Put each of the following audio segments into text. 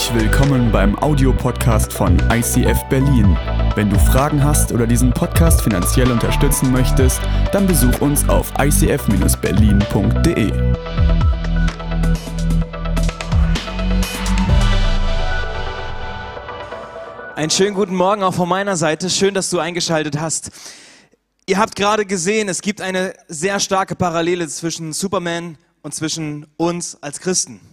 Herzlich willkommen beim Audiopodcast von ICF Berlin. Wenn du Fragen hast oder diesen Podcast finanziell unterstützen möchtest, dann besuch uns auf icf-berlin.de. Einen schönen guten Morgen auch von meiner Seite. Schön, dass du eingeschaltet hast. Ihr habt gerade gesehen, es gibt eine sehr starke Parallele zwischen Superman und zwischen uns als Christen.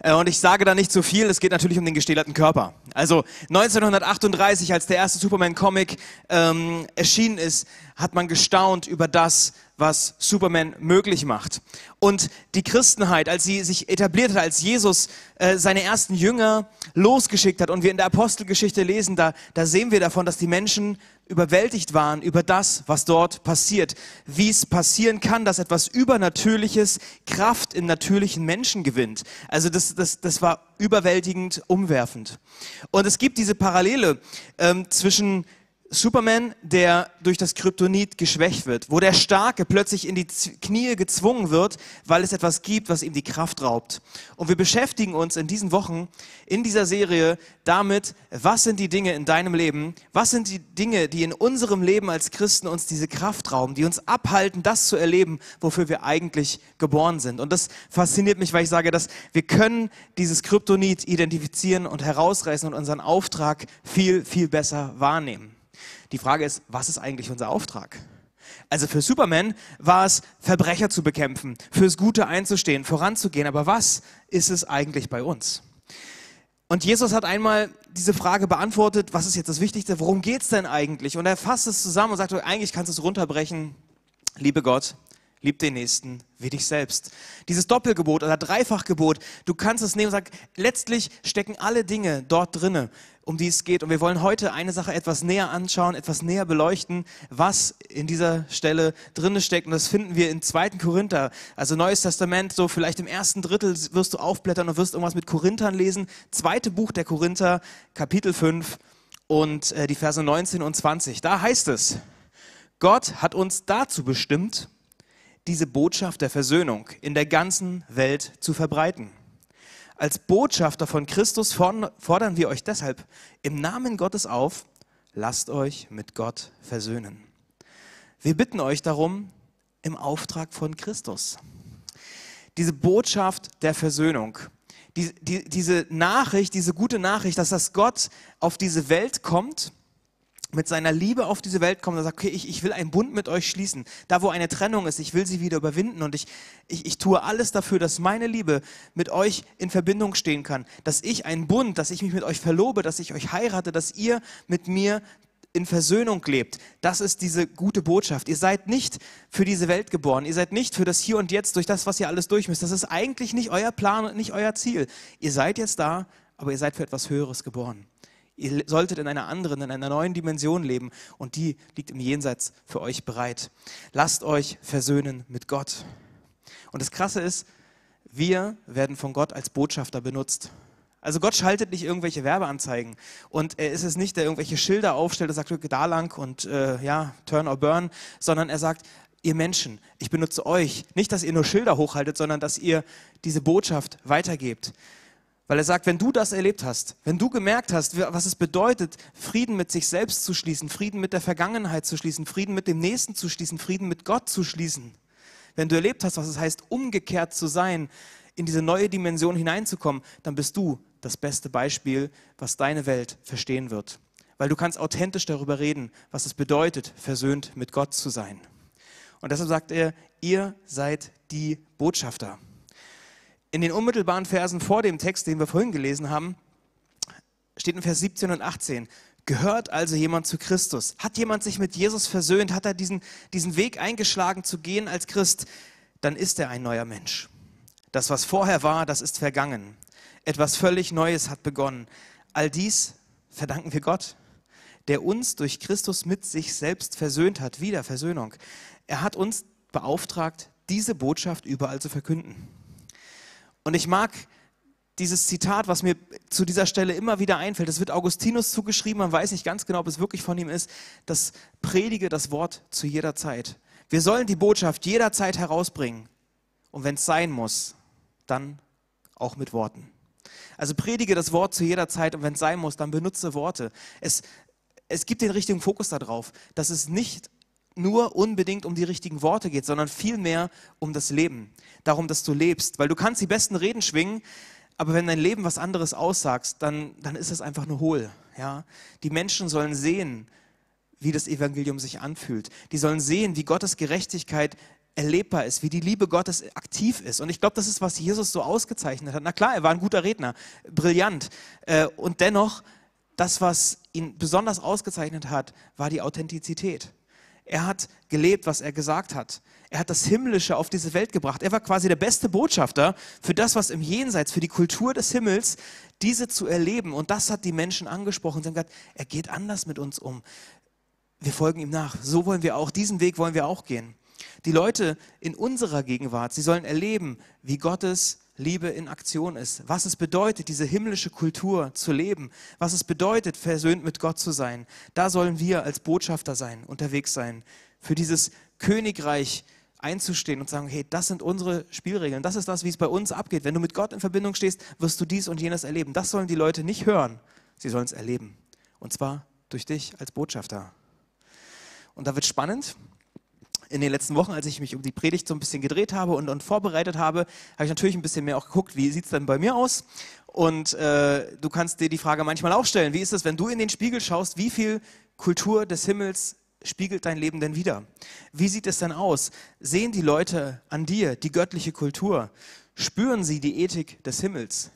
Äh, und ich sage da nicht zu viel, es geht natürlich um den gestählerten Körper. Also 1938, als der erste Superman-Comic ähm, erschienen ist, hat man gestaunt über das, was Superman möglich macht. Und die Christenheit, als sie sich etabliert hat, als Jesus äh, seine ersten Jünger losgeschickt hat und wir in der Apostelgeschichte lesen, da, da sehen wir davon, dass die Menschen überwältigt waren über das, was dort passiert. Wie es passieren kann, dass etwas Übernatürliches Kraft im natürlichen Menschen gewinnt. Also das, das, das war überwältigend umwerfend. Und es gibt diese Parallele ähm, zwischen Superman, der durch das Kryptonit geschwächt wird, wo der Starke plötzlich in die Knie gezwungen wird, weil es etwas gibt, was ihm die Kraft raubt. Und wir beschäftigen uns in diesen Wochen, in dieser Serie damit, was sind die Dinge in deinem Leben, was sind die Dinge, die in unserem Leben als Christen uns diese Kraft rauben, die uns abhalten, das zu erleben, wofür wir eigentlich geboren sind. Und das fasziniert mich, weil ich sage, dass wir können dieses Kryptonit identifizieren und herausreißen und unseren Auftrag viel, viel besser wahrnehmen. Die Frage ist, was ist eigentlich unser Auftrag? Also für Superman war es, Verbrecher zu bekämpfen, fürs Gute einzustehen, voranzugehen. Aber was ist es eigentlich bei uns? Und Jesus hat einmal diese Frage beantwortet, was ist jetzt das Wichtigste, worum geht es denn eigentlich? Und er fasst es zusammen und sagt, eigentlich kannst du es runterbrechen, liebe Gott, lieb den Nächsten wie dich selbst. Dieses Doppelgebot oder Dreifachgebot, du kannst es nehmen und sagen, letztlich stecken alle Dinge dort drinne, um die es geht. Und wir wollen heute eine Sache etwas näher anschauen, etwas näher beleuchten, was in dieser Stelle drinne steckt. Und das finden wir in 2. Korinther, also Neues Testament, so vielleicht im ersten Drittel wirst du aufblättern und wirst irgendwas mit Korinthern lesen. Zweite Buch der Korinther, Kapitel 5 und äh, die Verse 19 und 20. Da heißt es, Gott hat uns dazu bestimmt, diese Botschaft der Versöhnung in der ganzen Welt zu verbreiten. Als Botschafter von Christus fordern wir euch deshalb im Namen Gottes auf, lasst euch mit Gott versöhnen. Wir bitten euch darum im Auftrag von Christus. Diese Botschaft der Versöhnung, die, die, diese Nachricht, diese gute Nachricht, dass das Gott auf diese Welt kommt mit seiner Liebe auf diese Welt kommt und sagt, okay, ich, ich will einen Bund mit euch schließen. Da, wo eine Trennung ist, ich will sie wieder überwinden und ich, ich, ich tue alles dafür, dass meine Liebe mit euch in Verbindung stehen kann. Dass ich einen Bund, dass ich mich mit euch verlobe, dass ich euch heirate, dass ihr mit mir in Versöhnung lebt. Das ist diese gute Botschaft. Ihr seid nicht für diese Welt geboren. Ihr seid nicht für das Hier und Jetzt durch das, was ihr alles durch müsst. Das ist eigentlich nicht euer Plan und nicht euer Ziel. Ihr seid jetzt da, aber ihr seid für etwas Höheres geboren. Ihr solltet in einer anderen, in einer neuen Dimension leben und die liegt im Jenseits für euch bereit. Lasst euch versöhnen mit Gott. Und das Krasse ist, wir werden von Gott als Botschafter benutzt. Also Gott schaltet nicht irgendwelche Werbeanzeigen und er ist es nicht, der irgendwelche Schilder aufstellt und sagt, da lang und äh, ja, turn or burn, sondern er sagt, ihr Menschen, ich benutze euch. Nicht, dass ihr nur Schilder hochhaltet, sondern dass ihr diese Botschaft weitergebt. Weil er sagt, wenn du das erlebt hast, wenn du gemerkt hast, was es bedeutet, Frieden mit sich selbst zu schließen, Frieden mit der Vergangenheit zu schließen, Frieden mit dem Nächsten zu schließen, Frieden mit Gott zu schließen, wenn du erlebt hast, was es heißt, umgekehrt zu sein, in diese neue Dimension hineinzukommen, dann bist du das beste Beispiel, was deine Welt verstehen wird. Weil du kannst authentisch darüber reden, was es bedeutet, versöhnt mit Gott zu sein. Und deshalb sagt er, ihr seid die Botschafter. In den unmittelbaren Versen vor dem Text, den wir vorhin gelesen haben, steht in Vers 17 und 18, gehört also jemand zu Christus? Hat jemand sich mit Jesus versöhnt? Hat er diesen, diesen Weg eingeschlagen zu gehen als Christ? Dann ist er ein neuer Mensch. Das, was vorher war, das ist vergangen. Etwas völlig Neues hat begonnen. All dies verdanken wir Gott, der uns durch Christus mit sich selbst versöhnt hat, wieder Versöhnung. Er hat uns beauftragt, diese Botschaft überall zu verkünden. Und ich mag dieses Zitat, was mir zu dieser Stelle immer wieder einfällt. Es wird Augustinus zugeschrieben, man weiß nicht ganz genau, ob es wirklich von ihm ist. Das predige das Wort zu jeder Zeit. Wir sollen die Botschaft jederzeit herausbringen. Und wenn es sein muss, dann auch mit Worten. Also predige das Wort zu jeder Zeit und wenn es sein muss, dann benutze Worte. Es, es gibt den richtigen Fokus darauf, dass es nicht nur unbedingt um die richtigen Worte geht, sondern vielmehr um das Leben. Darum, dass du lebst. Weil du kannst die besten Reden schwingen, aber wenn dein Leben was anderes aussagst, dann, dann ist es einfach nur hohl. Ja? Die Menschen sollen sehen, wie das Evangelium sich anfühlt. Die sollen sehen, wie Gottes Gerechtigkeit erlebbar ist, wie die Liebe Gottes aktiv ist. Und ich glaube, das ist, was Jesus so ausgezeichnet hat. Na klar, er war ein guter Redner, brillant. Äh, und dennoch, das, was ihn besonders ausgezeichnet hat, war die Authentizität. Er hat gelebt, was er gesagt hat. Er hat das Himmlische auf diese Welt gebracht. Er war quasi der beste Botschafter für das, was im Jenseits, für die Kultur des Himmels, diese zu erleben. Und das hat die Menschen angesprochen. Sie haben gesagt, er geht anders mit uns um. Wir folgen ihm nach. So wollen wir auch, diesen Weg wollen wir auch gehen. Die Leute in unserer Gegenwart, sie sollen erleben, wie Gottes Liebe in Aktion ist, was es bedeutet, diese himmlische Kultur zu leben, was es bedeutet, versöhnt mit Gott zu sein. Da sollen wir als Botschafter sein, unterwegs sein, für dieses Königreich einzustehen und sagen, hey, das sind unsere Spielregeln, das ist das, wie es bei uns abgeht. Wenn du mit Gott in Verbindung stehst, wirst du dies und jenes erleben. Das sollen die Leute nicht hören, sie sollen es erleben. Und zwar durch dich als Botschafter. Und da wird spannend, in den letzten Wochen, als ich mich um die Predigt so ein bisschen gedreht habe und, und vorbereitet habe, habe ich natürlich ein bisschen mehr auch geguckt, wie sieht es denn bei mir aus? Und äh, du kannst dir die Frage manchmal auch stellen, wie ist es, wenn du in den Spiegel schaust, wie viel Kultur des Himmels spiegelt dein Leben denn wieder? Wie sieht es denn aus? Sehen die Leute an dir die göttliche Kultur? Spüren sie die Ethik des Himmels?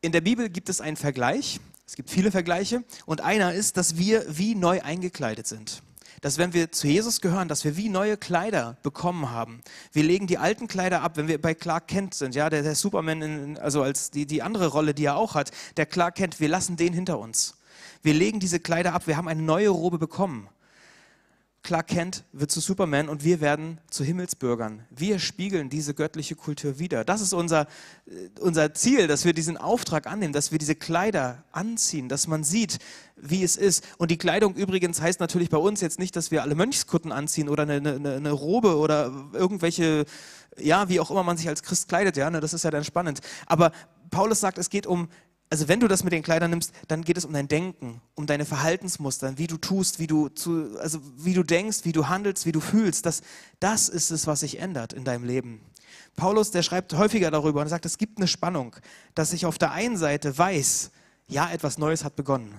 In der Bibel gibt es einen Vergleich, es gibt viele Vergleiche, und einer ist, dass wir wie neu eingekleidet sind dass wenn wir zu Jesus gehören, dass wir wie neue Kleider bekommen haben. Wir legen die alten Kleider ab, wenn wir bei Clark Kent sind, ja, der, der Superman, in, also als die, die andere Rolle, die er auch hat, der Clark Kent, wir lassen den hinter uns. Wir legen diese Kleider ab, wir haben eine neue Robe bekommen. Clark Kent wird zu Superman und wir werden zu Himmelsbürgern. Wir spiegeln diese göttliche Kultur wieder. Das ist unser, äh, unser Ziel, dass wir diesen Auftrag annehmen, dass wir diese Kleider anziehen, dass man sieht, wie es ist. Und die Kleidung übrigens heißt natürlich bei uns jetzt nicht, dass wir alle Mönchskutten anziehen oder eine, eine, eine Robe oder irgendwelche, ja, wie auch immer man sich als Christ kleidet, ja, ne, das ist ja dann spannend. Aber Paulus sagt, es geht um also wenn du das mit den Kleidern nimmst, dann geht es um dein Denken, um deine Verhaltensmuster, wie du tust, wie du zu, also wie du denkst, wie du handelst, wie du fühlst. Das, das ist es, was sich ändert in deinem Leben. Paulus, der schreibt häufiger darüber und sagt, es gibt eine Spannung, dass ich auf der einen Seite weiß, ja, etwas Neues hat begonnen.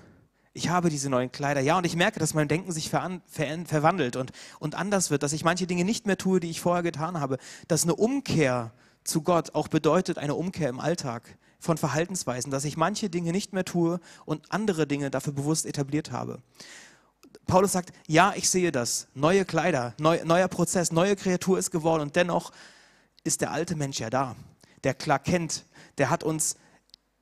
Ich habe diese neuen Kleider, ja, und ich merke, dass mein Denken sich ver ver verwandelt und, und anders wird, dass ich manche Dinge nicht mehr tue, die ich vorher getan habe, dass eine Umkehr zu Gott auch bedeutet eine Umkehr im Alltag von Verhaltensweisen, dass ich manche Dinge nicht mehr tue und andere Dinge dafür bewusst etabliert habe. Paulus sagt, ja, ich sehe das. Neue Kleider, neu, neuer Prozess, neue Kreatur ist geworden und dennoch ist der alte Mensch ja da. Der klar kennt, der hat uns,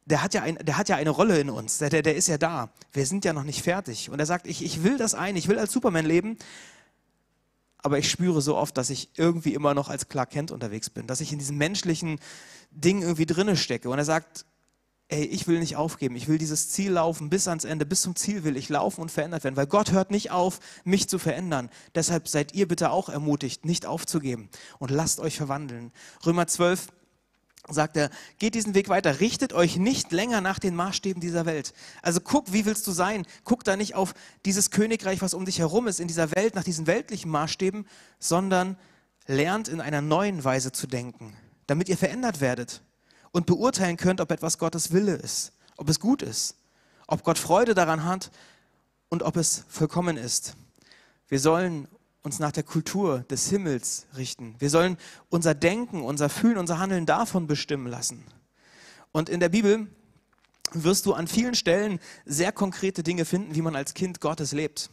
der hat ja, ein, der hat ja eine Rolle in uns, der, der, der ist ja da. Wir sind ja noch nicht fertig. Und er sagt, ich, ich will das ein, ich will als Superman leben, aber ich spüre so oft, dass ich irgendwie immer noch als Clark Kent unterwegs bin, dass ich in diesem menschlichen Ding irgendwie drinne stecke. Und er sagt, ey, ich will nicht aufgeben, ich will dieses Ziel laufen bis ans Ende, bis zum Ziel will ich laufen und verändert werden, weil Gott hört nicht auf, mich zu verändern. Deshalb seid ihr bitte auch ermutigt, nicht aufzugeben und lasst euch verwandeln. Römer 12, sagt er, geht diesen Weg weiter, richtet euch nicht länger nach den Maßstäben dieser Welt. Also guck, wie willst du sein? Guck da nicht auf dieses Königreich, was um dich herum ist, in dieser Welt, nach diesen weltlichen Maßstäben, sondern lernt in einer neuen Weise zu denken, damit ihr verändert werdet und beurteilen könnt, ob etwas Gottes Wille ist, ob es gut ist, ob Gott Freude daran hat und ob es vollkommen ist. Wir sollen uns nach der Kultur des Himmels richten. Wir sollen unser Denken, unser Fühlen, unser Handeln davon bestimmen lassen. Und in der Bibel wirst du an vielen Stellen sehr konkrete Dinge finden, wie man als Kind Gottes lebt.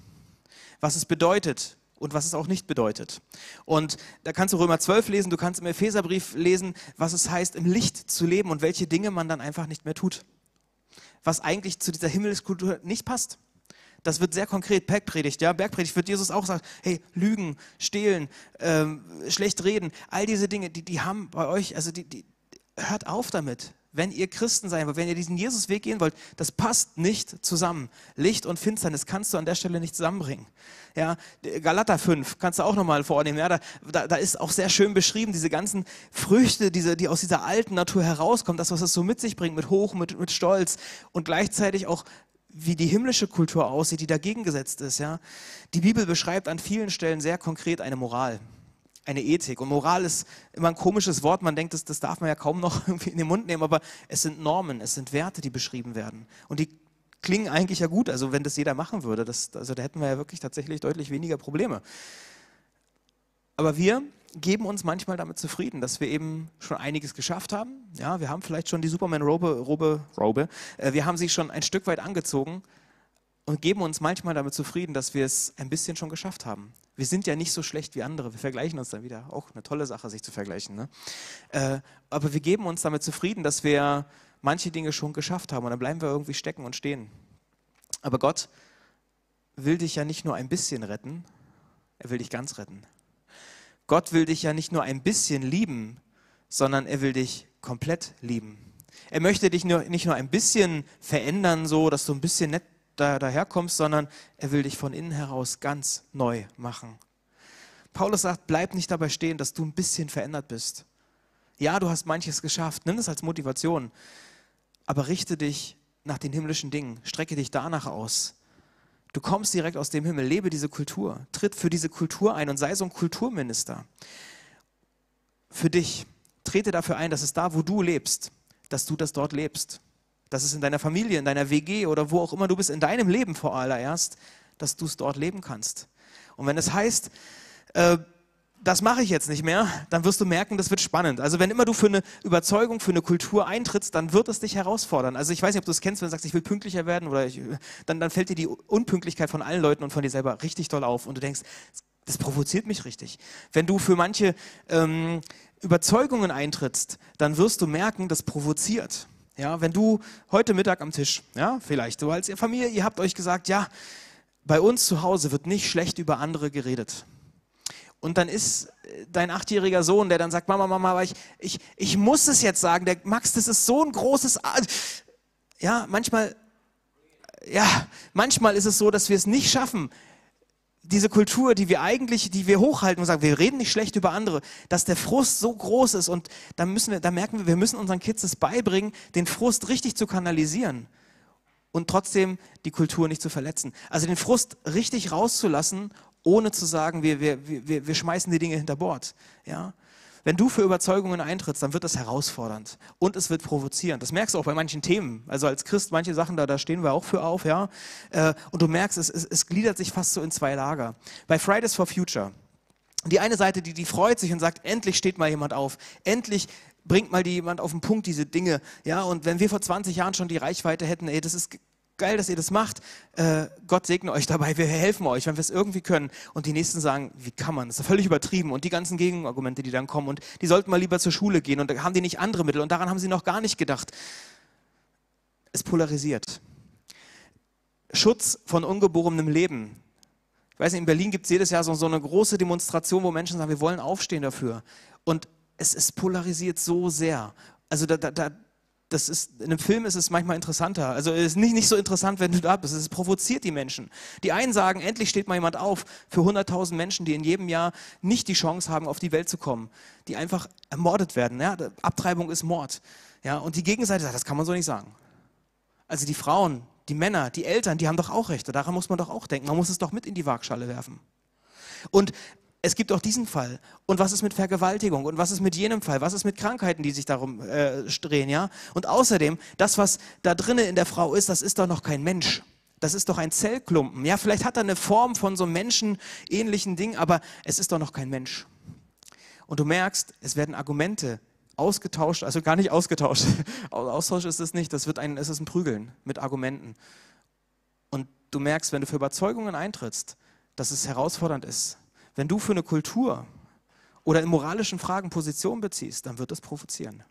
Was es bedeutet und was es auch nicht bedeutet. Und da kannst du Römer 12 lesen, du kannst im Epheserbrief lesen, was es heißt, im Licht zu leben und welche Dinge man dann einfach nicht mehr tut. Was eigentlich zu dieser Himmelskultur nicht passt. Das wird sehr konkret, Bergpredigt, ja, Bergpredigt wird Jesus auch sagen, hey, Lügen, Stehlen, ähm, schlecht reden, all diese Dinge, die, die haben bei euch, also die, die, hört auf damit. wenn ihr Christen sein wollt, wenn ihr diesen Jesusweg gehen wollt, das passt nicht zusammen. Licht und Finsternis kannst du an der Stelle nicht zusammenbringen. Ja, Galater 5 kannst du auch nochmal vornehmen. Ja, da, da ist auch sehr schön beschrieben, diese ganzen Früchte, diese, die aus dieser alten Natur herauskommen, das, was es so mit sich bringt, mit Hoch, mit, mit Stolz und gleichzeitig auch wie die himmlische Kultur aussieht, die dagegen gesetzt ist. Ja? Die Bibel beschreibt an vielen Stellen sehr konkret eine Moral, eine Ethik. Und Moral ist immer ein komisches Wort. Man denkt, das, das darf man ja kaum noch irgendwie in den Mund nehmen, aber es sind Normen, es sind Werte, die beschrieben werden. Und die klingen eigentlich ja gut. Also wenn das jeder machen würde, das, also da hätten wir ja wirklich tatsächlich deutlich weniger Probleme. Aber wir geben uns manchmal damit zufrieden, dass wir eben schon einiges geschafft haben. Ja, wir haben vielleicht schon die Superman-Robe, Robe, Robe, äh, wir haben sie schon ein Stück weit angezogen und geben uns manchmal damit zufrieden, dass wir es ein bisschen schon geschafft haben. Wir sind ja nicht so schlecht wie andere. Wir vergleichen uns dann wieder. Auch eine tolle Sache, sich zu vergleichen. Ne? Äh, aber wir geben uns damit zufrieden, dass wir manche Dinge schon geschafft haben und dann bleiben wir irgendwie stecken und stehen. Aber Gott will dich ja nicht nur ein bisschen retten, er will dich ganz retten. Gott will dich ja nicht nur ein bisschen lieben, sondern er will dich komplett lieben. Er möchte dich nur, nicht nur ein bisschen verändern, so dass du ein bisschen nett da, daherkommst, sondern er will dich von innen heraus ganz neu machen. Paulus sagt, bleib nicht dabei stehen, dass du ein bisschen verändert bist. Ja, du hast manches geschafft, nimm es als Motivation, aber richte dich nach den himmlischen Dingen, strecke dich danach aus. Du kommst direkt aus dem Himmel, lebe diese Kultur, tritt für diese Kultur ein und sei so ein Kulturminister. Für dich, trete dafür ein, dass es da, wo du lebst, dass du das dort lebst. Dass es in deiner Familie, in deiner WG oder wo auch immer du bist, in deinem Leben vor allererst, dass du es dort leben kannst. Und wenn es heißt, äh, das mache ich jetzt nicht mehr, dann wirst du merken, das wird spannend. Also wenn immer du für eine Überzeugung, für eine Kultur eintrittst, dann wird es dich herausfordern. Also ich weiß nicht, ob du es kennst, wenn du sagst, ich will pünktlicher werden oder ich, dann, dann fällt dir die Unpünktlichkeit von allen Leuten und von dir selber richtig doll auf und du denkst, das provoziert mich richtig. Wenn du für manche ähm, Überzeugungen eintrittst, dann wirst du merken, das provoziert. Ja, wenn du heute Mittag am Tisch, ja, vielleicht du als Familie, ihr habt euch gesagt, ja, bei uns zu Hause wird nicht schlecht über andere geredet. Und dann ist äh, dein achtjähriger Sohn, der dann sagt, Mama, Mama, aber ich, ich, ich muss es jetzt sagen, der Max, das ist so ein großes... Ja, manchmal, ja, manchmal ist es so, dass wir es nicht schaffen, diese Kultur, die wir eigentlich, die wir hochhalten und sagen, wir reden nicht schlecht über andere, dass der Frust so groß ist und da müssen wir, da merken wir, wir müssen unseren Kids es beibringen, den Frust richtig zu kanalisieren und trotzdem die Kultur nicht zu verletzen. Also den Frust richtig rauszulassen ohne zu sagen, wir, wir, wir, wir schmeißen die Dinge hinter Bord. Ja? Wenn du für Überzeugungen eintrittst, dann wird das herausfordernd und es wird provozierend. Das merkst du auch bei manchen Themen. Also als Christ, manche Sachen, da, da stehen wir auch für auf. ja. Äh, und du merkst, es, es, es gliedert sich fast so in zwei Lager. Bei Fridays for Future, die eine Seite, die, die freut sich und sagt, endlich steht mal jemand auf. Endlich bringt mal jemand auf den Punkt diese Dinge. Ja, und wenn wir vor 20 Jahren schon die Reichweite hätten, ey, das ist geil, dass ihr das macht. Äh, Gott segne euch dabei, wir helfen euch, wenn wir es irgendwie können. Und die Nächsten sagen, wie kann man? Das ist völlig übertrieben. Und die ganzen Gegenargumente, die dann kommen. Und die sollten mal lieber zur Schule gehen. Und da haben die nicht andere Mittel. Und daran haben sie noch gar nicht gedacht. Es polarisiert. Schutz von ungeborenem Leben. Ich weiß nicht, in Berlin gibt es jedes Jahr so, so eine große Demonstration, wo Menschen sagen, wir wollen aufstehen dafür. Und es ist polarisiert so sehr. Also da, da, das ist, in einem Film ist es manchmal interessanter. Also es ist nicht, nicht so interessant, wenn du da bist. Es provoziert die Menschen. Die einen sagen, endlich steht mal jemand auf für 100.000 Menschen, die in jedem Jahr nicht die Chance haben, auf die Welt zu kommen, die einfach ermordet werden. Ja? Abtreibung ist Mord. Ja? Und die Gegenseite sagt, das kann man so nicht sagen. Also die Frauen, die Männer, die Eltern, die haben doch auch Rechte. Daran muss man doch auch denken. Man muss es doch mit in die Waagschale werfen. Und es gibt auch diesen Fall. Und was ist mit Vergewaltigung? Und was ist mit jenem Fall? Was ist mit Krankheiten, die sich darum äh, drehen? Ja? Und außerdem, das, was da drinnen in der Frau ist, das ist doch noch kein Mensch. Das ist doch ein Zellklumpen. Ja, vielleicht hat er eine Form von so einem menschenähnlichen Ding, aber es ist doch noch kein Mensch. Und du merkst, es werden Argumente ausgetauscht, also gar nicht ausgetauscht. Austausch ist es nicht, das wird ein, es ist ein Prügeln mit Argumenten. Und du merkst, wenn du für Überzeugungen eintrittst, dass es herausfordernd ist, wenn du für eine Kultur oder in moralischen Fragen Position beziehst, dann wird das provozieren.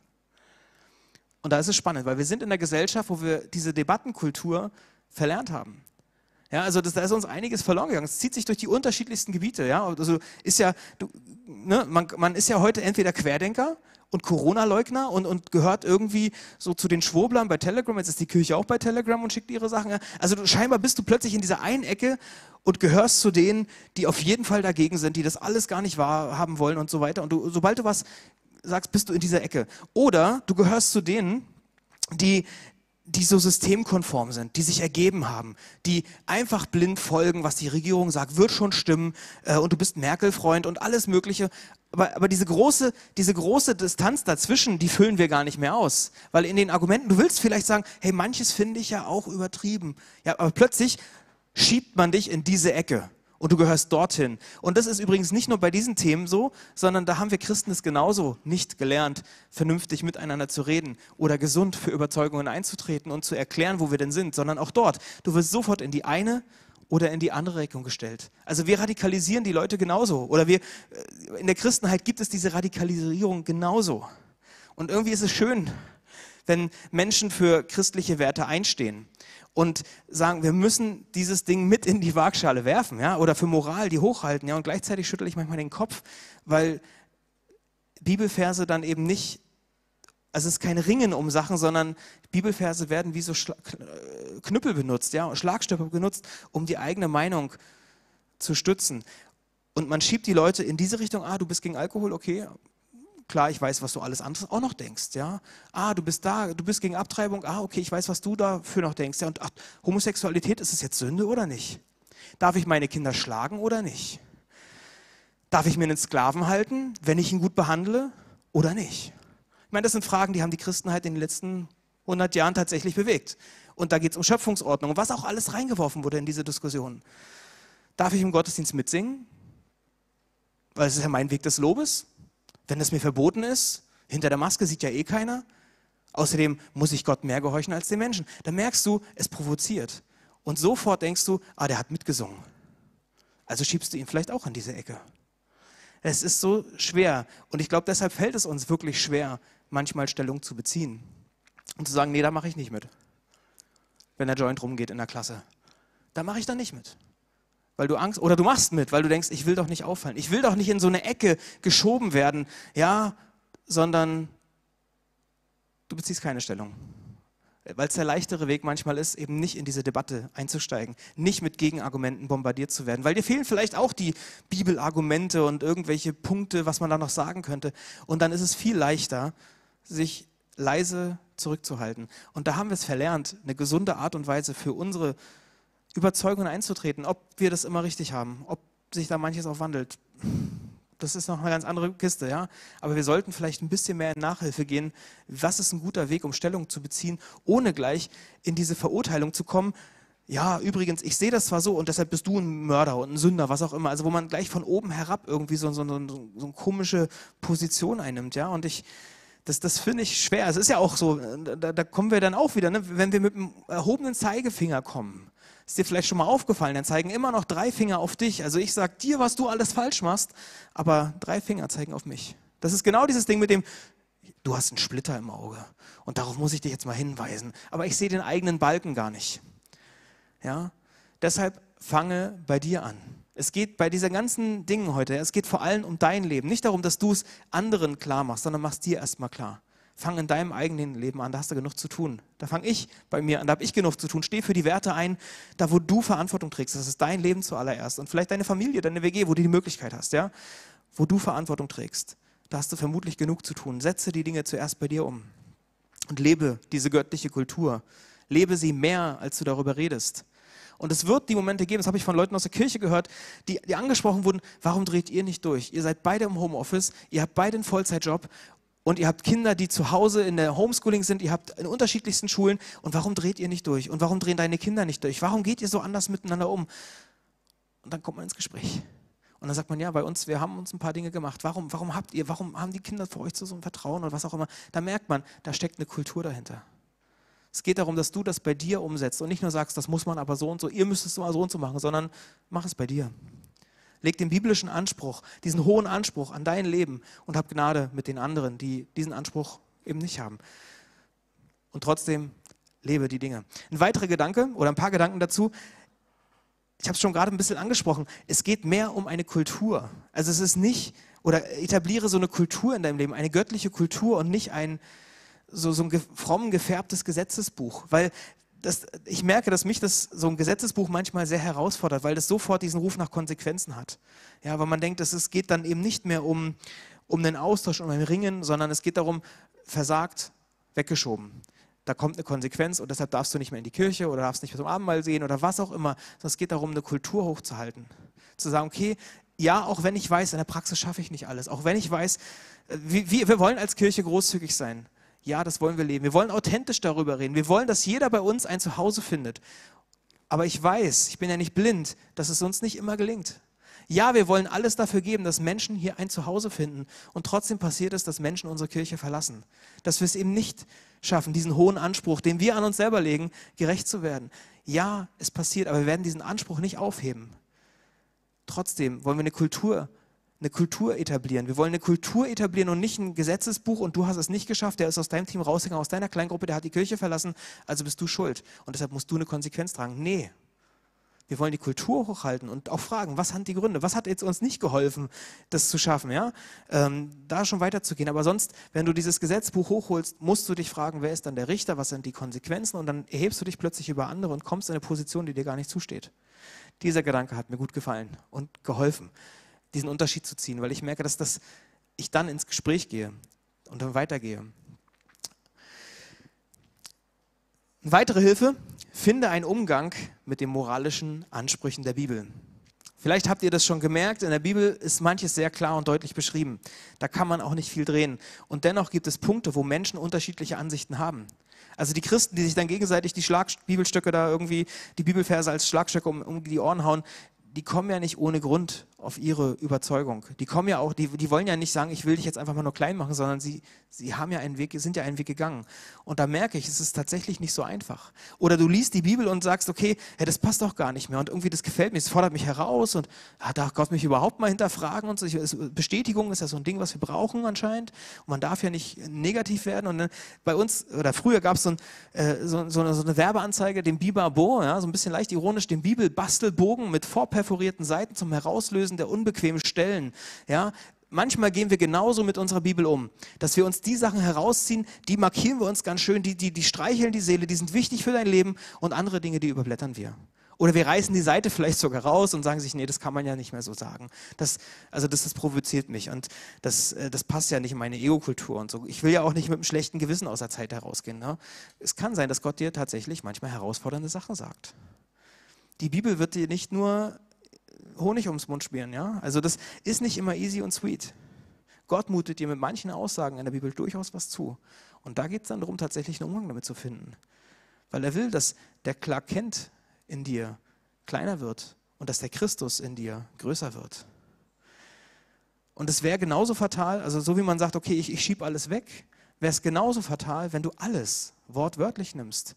Und da ist es spannend, weil wir sind in einer Gesellschaft, wo wir diese Debattenkultur verlernt haben. Ja, also das, da ist uns einiges verloren gegangen. Es zieht sich durch die unterschiedlichsten Gebiete. Ja, also ist ja, du, ne, man, man ist ja heute entweder Querdenker und Corona-Leugner und, und gehört irgendwie so zu den Schwurblern bei Telegram. Jetzt ist die Kirche auch bei Telegram und schickt ihre Sachen. Also du, scheinbar bist du plötzlich in dieser einen Ecke und gehörst zu denen, die auf jeden Fall dagegen sind, die das alles gar nicht wahrhaben wollen und so weiter. Und du, sobald du was sagst, bist du in dieser Ecke. Oder du gehörst zu denen, die, die so systemkonform sind, die sich ergeben haben, die einfach blind folgen, was die Regierung sagt, wird schon stimmen äh, und du bist Merkel-Freund und alles Mögliche. Aber, aber diese, große, diese große Distanz dazwischen, die füllen wir gar nicht mehr aus. Weil in den Argumenten, du willst vielleicht sagen, hey, manches finde ich ja auch übertrieben. Ja, aber plötzlich schiebt man dich in diese Ecke und du gehörst dorthin. Und das ist übrigens nicht nur bei diesen Themen so, sondern da haben wir Christen es genauso nicht gelernt, vernünftig miteinander zu reden oder gesund für Überzeugungen einzutreten und zu erklären, wo wir denn sind, sondern auch dort. Du wirst sofort in die eine oder in die andere Richtung gestellt. Also wir radikalisieren die Leute genauso. Oder wir, äh, in der Christenheit gibt es diese Radikalisierung genauso. Und irgendwie ist es schön, wenn Menschen für christliche Werte einstehen und sagen, wir müssen dieses Ding mit in die Waagschale werfen, ja, oder für Moral die hochhalten, ja, und gleichzeitig schüttle ich manchmal den Kopf, weil Bibelverse dann eben nicht, also es ist kein Ringen um Sachen, sondern Bibelverse werden wie so Schla Knüppel benutzt, ja, Schlagstöcke benutzt, um die eigene Meinung zu stützen. Und man schiebt die Leute in diese Richtung, ah, du bist gegen Alkohol, okay, klar, ich weiß, was du alles anderes auch noch denkst, ja. Ah, du bist da, du bist gegen Abtreibung, ah, okay, ich weiß, was du dafür noch denkst, ja. Und ach, Homosexualität, ist es jetzt Sünde oder nicht? Darf ich meine Kinder schlagen oder nicht? Darf ich mir einen Sklaven halten, wenn ich ihn gut behandle oder nicht? Ich meine, das sind Fragen, die haben die Christenheit in den letzten 100 Jahren tatsächlich bewegt. Und da geht es um Schöpfungsordnung was auch alles reingeworfen wurde in diese Diskussion. Darf ich im Gottesdienst mitsingen? Weil es ist ja mein Weg des Lobes. Wenn es mir verboten ist, hinter der Maske sieht ja eh keiner. Außerdem muss ich Gott mehr gehorchen als den Menschen. Dann merkst du, es provoziert. Und sofort denkst du, ah, der hat mitgesungen. Also schiebst du ihn vielleicht auch in diese Ecke. Es ist so schwer. Und ich glaube, deshalb fällt es uns wirklich schwer, manchmal Stellung zu beziehen. Und zu sagen, nee, da mache ich nicht mit. Wenn der Joint rumgeht in der Klasse. Da mache ich dann nicht mit weil du Angst, oder du machst mit, weil du denkst, ich will doch nicht auffallen. Ich will doch nicht in so eine Ecke geschoben werden, ja, sondern du beziehst keine Stellung. Weil es der leichtere Weg manchmal ist, eben nicht in diese Debatte einzusteigen, nicht mit Gegenargumenten bombardiert zu werden, weil dir fehlen vielleicht auch die Bibelargumente und irgendwelche Punkte, was man da noch sagen könnte. Und dann ist es viel leichter, sich leise zurückzuhalten. Und da haben wir es verlernt, eine gesunde Art und Weise für unsere Überzeugungen einzutreten, ob wir das immer richtig haben, ob sich da manches auch wandelt. Das ist noch eine ganz andere Kiste, ja. Aber wir sollten vielleicht ein bisschen mehr in Nachhilfe gehen. Was ist ein guter Weg, um Stellung zu beziehen, ohne gleich in diese Verurteilung zu kommen? Ja, übrigens, ich sehe das zwar so und deshalb bist du ein Mörder und ein Sünder, was auch immer. Also wo man gleich von oben herab irgendwie so, so, so, so eine komische Position einnimmt, ja. Und ich, das, das finde ich schwer. Es ist ja auch so, da, da kommen wir dann auch wieder, ne? wenn wir mit dem erhobenen Zeigefinger kommen ist dir vielleicht schon mal aufgefallen, dann zeigen immer noch drei Finger auf dich. Also ich sage dir, was du alles falsch machst, aber drei Finger zeigen auf mich. Das ist genau dieses Ding mit dem, du hast einen Splitter im Auge und darauf muss ich dich jetzt mal hinweisen. Aber ich sehe den eigenen Balken gar nicht. Ja? Deshalb fange bei dir an. Es geht bei diesen ganzen Dingen heute, es geht vor allem um dein Leben. Nicht darum, dass du es anderen klar machst, sondern machst dir erstmal klar. Fang in deinem eigenen Leben an, da hast du genug zu tun. Da fange ich bei mir an, da habe ich genug zu tun. Steh für die Werte ein, da wo du Verantwortung trägst. Das ist dein Leben zuallererst. Und vielleicht deine Familie, deine WG, wo du die Möglichkeit hast, ja? Wo du Verantwortung trägst. Da hast du vermutlich genug zu tun. Setze die Dinge zuerst bei dir um. Und lebe diese göttliche Kultur. Lebe sie mehr, als du darüber redest. Und es wird die Momente geben, das habe ich von Leuten aus der Kirche gehört, die, die angesprochen wurden, warum dreht ihr nicht durch? Ihr seid beide im Homeoffice, ihr habt beide einen Vollzeitjob und ihr habt Kinder, die zu Hause in der Homeschooling sind, ihr habt in unterschiedlichsten Schulen und warum dreht ihr nicht durch? Und warum drehen deine Kinder nicht durch? Warum geht ihr so anders miteinander um? Und dann kommt man ins Gespräch. Und dann sagt man, ja, bei uns, wir haben uns ein paar Dinge gemacht. Warum, warum habt ihr, warum haben die Kinder für euch so ein Vertrauen oder was auch immer? Da merkt man, da steckt eine Kultur dahinter. Es geht darum, dass du das bei dir umsetzt und nicht nur sagst, das muss man aber so und so, ihr müsst es mal so und so machen, sondern mach es bei dir. Leg den biblischen Anspruch, diesen hohen Anspruch an dein Leben und hab Gnade mit den anderen, die diesen Anspruch eben nicht haben. Und trotzdem lebe die Dinge. Ein weiterer Gedanke oder ein paar Gedanken dazu. Ich habe es schon gerade ein bisschen angesprochen. Es geht mehr um eine Kultur. Also es ist nicht Oder etabliere so eine Kultur in deinem Leben, eine göttliche Kultur und nicht ein so, so ein fromm gefärbtes Gesetzesbuch. Weil das, ich merke, dass mich das so ein Gesetzesbuch manchmal sehr herausfordert, weil das sofort diesen Ruf nach Konsequenzen hat. Ja, weil man denkt, es geht dann eben nicht mehr um, um den Austausch, um ein Ringen, sondern es geht darum, versagt, weggeschoben. Da kommt eine Konsequenz und deshalb darfst du nicht mehr in die Kirche oder darfst nicht mehr zum Abendmahl sehen oder was auch immer. Sondern es geht darum, eine Kultur hochzuhalten. Zu sagen, okay, ja, auch wenn ich weiß, in der Praxis schaffe ich nicht alles. Auch wenn ich weiß, äh, wie, wir wollen als Kirche großzügig sein. Ja, das wollen wir leben. Wir wollen authentisch darüber reden. Wir wollen, dass jeder bei uns ein Zuhause findet. Aber ich weiß, ich bin ja nicht blind, dass es uns nicht immer gelingt. Ja, wir wollen alles dafür geben, dass Menschen hier ein Zuhause finden. Und trotzdem passiert es, dass Menschen unsere Kirche verlassen. Dass wir es eben nicht schaffen, diesen hohen Anspruch, den wir an uns selber legen, gerecht zu werden. Ja, es passiert, aber wir werden diesen Anspruch nicht aufheben. Trotzdem wollen wir eine Kultur eine Kultur etablieren. Wir wollen eine Kultur etablieren und nicht ein Gesetzesbuch und du hast es nicht geschafft, der ist aus deinem Team rausgegangen, aus deiner Kleingruppe, der hat die Kirche verlassen, also bist du schuld und deshalb musst du eine Konsequenz tragen. Nee. Wir wollen die Kultur hochhalten und auch fragen, was sind die Gründe? Was hat jetzt uns nicht geholfen, das zu schaffen? Ja? Ähm, da schon weiterzugehen. Aber sonst, wenn du dieses Gesetzbuch hochholst, musst du dich fragen, wer ist dann der Richter? Was sind die Konsequenzen? Und dann erhebst du dich plötzlich über andere und kommst in eine Position, die dir gar nicht zusteht. Dieser Gedanke hat mir gut gefallen und geholfen diesen Unterschied zu ziehen, weil ich merke, dass das, ich dann ins Gespräch gehe und dann weitergehe. Eine weitere Hilfe, finde einen Umgang mit den moralischen Ansprüchen der Bibel. Vielleicht habt ihr das schon gemerkt, in der Bibel ist manches sehr klar und deutlich beschrieben. Da kann man auch nicht viel drehen. Und dennoch gibt es Punkte, wo Menschen unterschiedliche Ansichten haben. Also die Christen, die sich dann gegenseitig die Schlag Bibelstöcke da irgendwie, die Bibelverse als Schlagstöcke um, um die Ohren hauen, die kommen ja nicht ohne Grund auf ihre Überzeugung. Die kommen ja auch, die, die wollen ja nicht sagen, ich will dich jetzt einfach mal nur klein machen, sondern sie, sie haben ja einen Weg, sind ja einen Weg gegangen. Und da merke ich, es ist tatsächlich nicht so einfach. Oder du liest die Bibel und sagst, okay, ja, das passt doch gar nicht mehr und irgendwie das gefällt mir, es fordert mich heraus und ah, darf Gott mich überhaupt mal hinterfragen und so. Bestätigung ist ja so ein Ding, was wir brauchen anscheinend. Und man darf ja nicht negativ werden. Und bei uns, oder früher gab es so, ein, äh, so, so, eine, Werbeanzeige, den Biberbo, ja, so ein bisschen leicht ironisch, den Bibelbastelbogen mit vorperforierten Seiten zum Herauslösen der unbequemen Stellen. Ja, manchmal gehen wir genauso mit unserer Bibel um, dass wir uns die Sachen herausziehen, die markieren wir uns ganz schön, die, die, die streicheln die Seele, die sind wichtig für dein Leben und andere Dinge, die überblättern wir. Oder wir reißen die Seite vielleicht sogar raus und sagen sich, nee, das kann man ja nicht mehr so sagen. Das, also das, das provoziert mich und das, äh, das passt ja nicht in meine Ego-Kultur und so. Ich will ja auch nicht mit einem schlechten Gewissen aus der Zeit herausgehen. Ne? Es kann sein, dass Gott dir tatsächlich manchmal herausfordernde Sachen sagt. Die Bibel wird dir nicht nur Honig ums Mund schmieren, ja? Also das ist nicht immer easy und sweet. Gott mutet dir mit manchen Aussagen in der Bibel durchaus was zu. Und da geht es dann darum, tatsächlich einen Umgang damit zu finden. Weil er will, dass der Clark Kent in dir kleiner wird und dass der Christus in dir größer wird. Und es wäre genauso fatal, also so wie man sagt, okay, ich, ich schiebe alles weg, wäre es genauso fatal, wenn du alles wortwörtlich nimmst.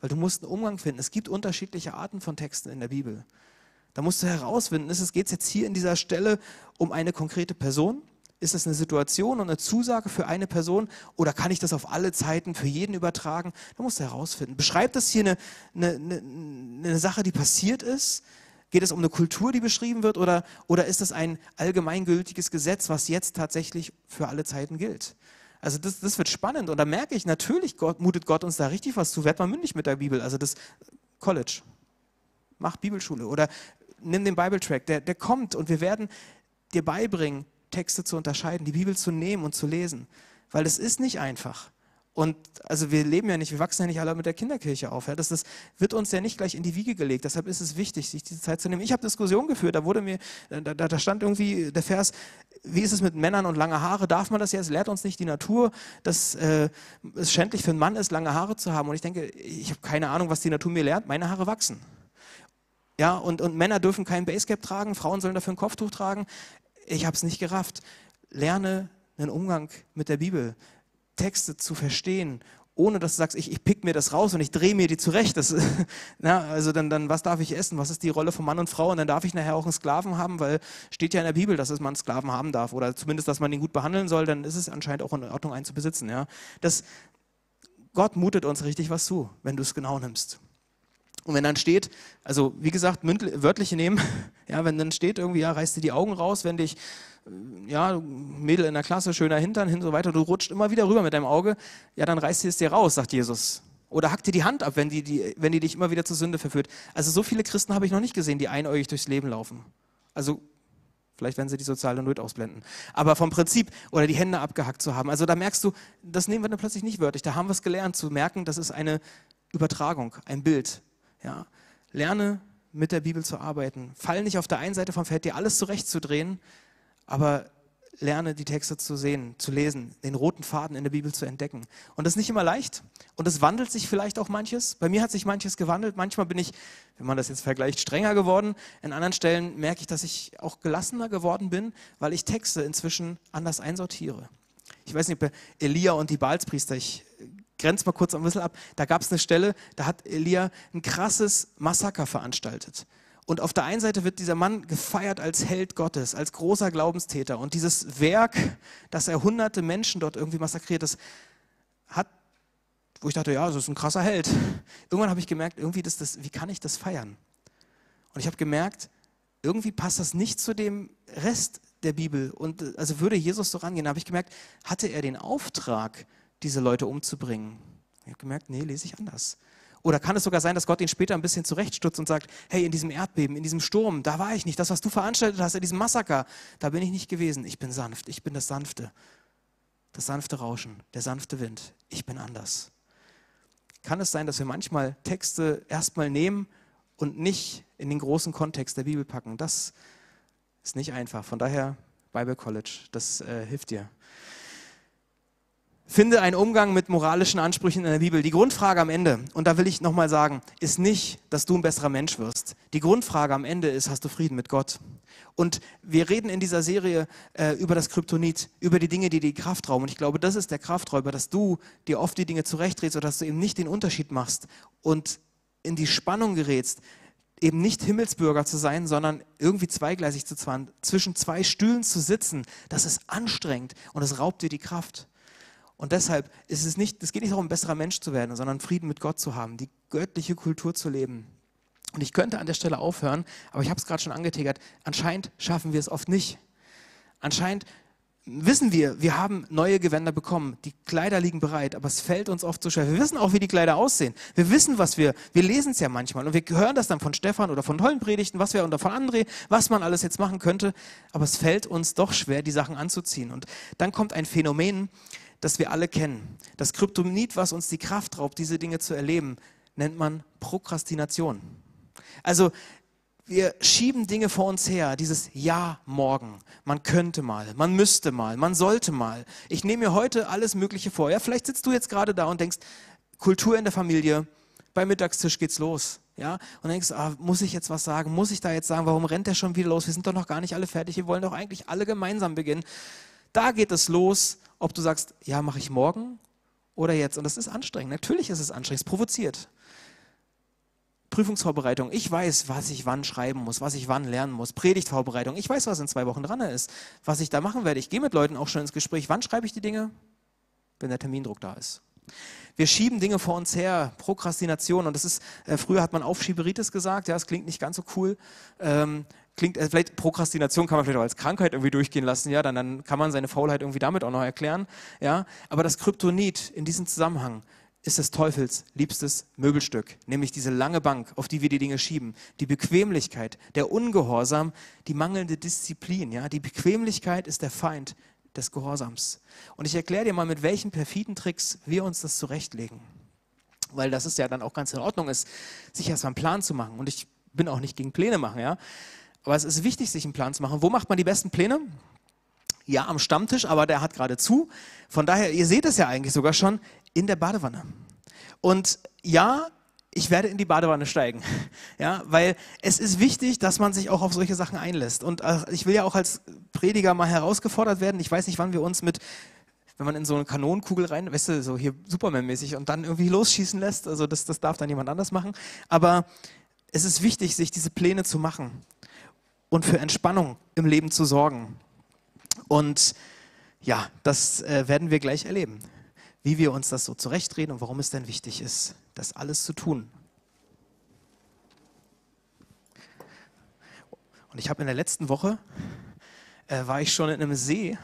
Weil du musst einen Umgang finden. Es gibt unterschiedliche Arten von Texten in der Bibel. Da musst du herausfinden, ist es geht jetzt hier in dieser Stelle um eine konkrete Person? Ist es eine Situation und eine Zusage für eine Person oder kann ich das auf alle Zeiten für jeden übertragen? Da musst du herausfinden. Beschreibt das hier eine, eine, eine, eine Sache, die passiert ist? Geht es um eine Kultur, die beschrieben wird oder, oder ist es ein allgemeingültiges Gesetz, was jetzt tatsächlich für alle Zeiten gilt? Also das, das wird spannend und da merke ich, natürlich Gott, mutet Gott uns da richtig was zu. Werd mal mündig mit der Bibel, also das College. Mach Bibelschule oder nimm den Bible-Track, der, der kommt und wir werden dir beibringen, Texte zu unterscheiden, die Bibel zu nehmen und zu lesen. Weil es ist nicht einfach. Und also wir leben ja nicht, wir wachsen ja nicht alle mit der Kinderkirche auf. Ja? Das, das wird uns ja nicht gleich in die Wiege gelegt. Deshalb ist es wichtig, sich diese Zeit zu nehmen. Ich habe Diskussionen geführt, da wurde mir, da, da, stand irgendwie der Vers, wie ist es mit Männern und lange Haare? Darf man das jetzt? Lehrt uns nicht die Natur, dass äh, es schändlich für einen Mann ist, lange Haare zu haben. Und ich denke, ich habe keine Ahnung, was die Natur mir lehrt. Meine Haare wachsen. Ja, und, und Männer dürfen kein Basecap tragen, Frauen sollen dafür ein Kopftuch tragen. Ich habe es nicht gerafft. Lerne einen Umgang mit der Bibel, Texte zu verstehen, ohne dass du sagst, ich, ich pick mir das raus und ich drehe mir die zurecht. Das, na, also dann, dann, was darf ich essen? Was ist die Rolle von Mann und Frau? Und dann darf ich nachher auch einen Sklaven haben, weil steht ja in der Bibel, dass es man Sklaven haben darf oder zumindest, dass man ihn gut behandeln soll. Dann ist es anscheinend auch in Ordnung, einen zu besitzen. Ja, das, Gott mutet uns richtig was zu, wenn du es genau nimmst. Und wenn dann steht, also wie gesagt, wörtliche nehmen, ja, wenn dann steht irgendwie, ja, reißt dir die Augen raus, wenn dich ja, Mädel in der Klasse, schöner Hintern, hin so weiter, du rutscht immer wieder rüber mit deinem Auge, ja, dann reißt sie es dir raus, sagt Jesus. Oder hack dir die Hand ab, wenn die, die, wenn die dich immer wieder zur Sünde verführt. Also so viele Christen habe ich noch nicht gesehen, die einäugig durchs Leben laufen. Also vielleicht werden sie die soziale Not ausblenden. Aber vom Prinzip, oder die Hände abgehackt zu haben, also da merkst du, das nehmen wir dann plötzlich nicht wörtlich. Da haben wir es gelernt, zu merken, das ist eine Übertragung, ein Bild. Ja. Lerne mit der Bibel zu arbeiten. Fall nicht auf der einen Seite vom Feld, dir alles zurechtzudrehen, aber lerne die Texte zu sehen, zu lesen, den roten Faden in der Bibel zu entdecken. Und das ist nicht immer leicht und es wandelt sich vielleicht auch manches. Bei mir hat sich manches gewandelt. Manchmal bin ich, wenn man das jetzt vergleicht, strenger geworden. In anderen Stellen merke ich, dass ich auch gelassener geworden bin, weil ich Texte inzwischen anders einsortiere. Ich weiß nicht, ob Elia und die Baalspriester, ich grenze mal kurz ein bisschen ab, da gab es eine Stelle, da hat Elia ein krasses Massaker veranstaltet. Und auf der einen Seite wird dieser Mann gefeiert als Held Gottes, als großer Glaubenstäter. Und dieses Werk, dass er hunderte Menschen dort irgendwie massakriert, das hat, wo ich dachte, ja, das ist ein krasser Held. Irgendwann habe ich gemerkt, irgendwie, das, das, wie kann ich das feiern? Und ich habe gemerkt, irgendwie passt das nicht zu dem Rest der Bibel. Und also würde Jesus so rangehen, da habe ich gemerkt, hatte er den Auftrag, diese Leute umzubringen? Ich habe gemerkt, nee, lese ich anders. Oder kann es sogar sein, dass Gott ihn später ein bisschen zurechtstutzt und sagt, hey, in diesem Erdbeben, in diesem Sturm, da war ich nicht. Das, was du veranstaltet hast, in diesem Massaker, da bin ich nicht gewesen. Ich bin sanft, ich bin das Sanfte. Das sanfte Rauschen, der sanfte Wind. Ich bin anders. Kann es sein, dass wir manchmal Texte erstmal nehmen und nicht in den großen Kontext der Bibel packen? Das ist nicht einfach. Von daher Bible College, das äh, hilft dir. Finde einen Umgang mit moralischen Ansprüchen in der Bibel. Die Grundfrage am Ende, und da will ich nochmal sagen, ist nicht, dass du ein besserer Mensch wirst. Die Grundfrage am Ende ist, hast du Frieden mit Gott? Und wir reden in dieser Serie äh, über das Kryptonit, über die Dinge, die die Kraft rauben. Und ich glaube, das ist der Krafträuber, dass du dir oft die Dinge zurechtdrehst oder dass du eben nicht den Unterschied machst und in die Spannung gerätst, eben nicht Himmelsbürger zu sein, sondern irgendwie zweigleisig zu zwischen zwei Stühlen zu sitzen. Das ist anstrengend und es raubt dir die Kraft. Und deshalb ist es nicht, es geht nicht darum, ein besserer Mensch zu werden, sondern Frieden mit Gott zu haben, die göttliche Kultur zu leben. Und ich könnte an der Stelle aufhören, aber ich habe es gerade schon angetigert. Anscheinend schaffen wir es oft nicht. Anscheinend wissen wir, wir haben neue Gewänder bekommen. Die Kleider liegen bereit, aber es fällt uns oft so schwer. Wir wissen auch, wie die Kleider aussehen. Wir wissen, was wir, wir lesen es ja manchmal und wir hören das dann von Stefan oder von tollen Predigten, was wir und von André, was man alles jetzt machen könnte. Aber es fällt uns doch schwer, die Sachen anzuziehen. Und dann kommt ein Phänomen, das wir alle kennen. Das Kryptonit, was uns die Kraft raubt, diese Dinge zu erleben, nennt man Prokrastination. Also wir schieben Dinge vor uns her, dieses Ja morgen, man könnte mal, man müsste mal, man sollte mal. Ich nehme mir heute alles Mögliche vor. Ja, vielleicht sitzt du jetzt gerade da und denkst, Kultur in der Familie, beim Mittagstisch geht's los. Ja, und denkst, ah, muss ich jetzt was sagen? Muss ich da jetzt sagen, warum rennt der schon wieder los? Wir sind doch noch gar nicht alle fertig. Wir wollen doch eigentlich alle gemeinsam beginnen. Da geht es los ob du sagst, ja, mache ich morgen oder jetzt. Und das ist anstrengend. Natürlich ist es anstrengend, es provoziert. Prüfungsvorbereitung. Ich weiß, was ich wann schreiben muss, was ich wann lernen muss. Predigtvorbereitung. Ich weiß, was in zwei Wochen dran ist, was ich da machen werde. Ich gehe mit Leuten auch schon ins Gespräch. Wann schreibe ich die Dinge? Wenn der Termindruck da ist. Wir schieben Dinge vor uns her, Prokrastination. Und das ist, äh, früher hat man Aufschieberitis gesagt, ja, das klingt nicht ganz so cool. Ähm, klingt, äh, vielleicht Prokrastination kann man vielleicht auch als Krankheit irgendwie durchgehen lassen, ja, dann, dann kann man seine Faulheit irgendwie damit auch noch erklären, ja. Aber das Kryptonit in diesem Zusammenhang ist des Teufels liebstes Möbelstück, nämlich diese lange Bank, auf die wir die Dinge schieben. Die Bequemlichkeit, der Ungehorsam, die mangelnde Disziplin, ja. Die Bequemlichkeit ist der Feind des Gehorsams. Und ich erkläre dir mal, mit welchen perfiden Tricks wir uns das zurechtlegen. Weil das ist ja dann auch ganz in Ordnung ist, sich erstmal einen Plan zu machen. Und ich bin auch nicht gegen Pläne machen, ja. Aber es ist wichtig, sich einen Plan zu machen. Wo macht man die besten Pläne? Ja, am Stammtisch, aber der hat gerade zu. Von daher, ihr seht es ja eigentlich sogar schon, in der Badewanne. Und ja, ich werde in die Badewanne steigen. Ja, weil es ist wichtig, dass man sich auch auf solche Sachen einlässt. Und äh, ich will ja auch als Prediger mal herausgefordert werden. Ich weiß nicht, wann wir uns mit, wenn man in so eine Kanonenkugel rein, weißt du, so hier Superman-mäßig und dann irgendwie losschießen lässt. Also das, das darf dann jemand anders machen. Aber es ist wichtig, sich diese Pläne zu machen und für Entspannung im Leben zu sorgen. Und ja, das äh, werden wir gleich erleben, wie wir uns das so zurechtreden und warum es denn wichtig ist, das alles zu tun. Und ich habe in der letzten Woche äh, war ich schon in einem See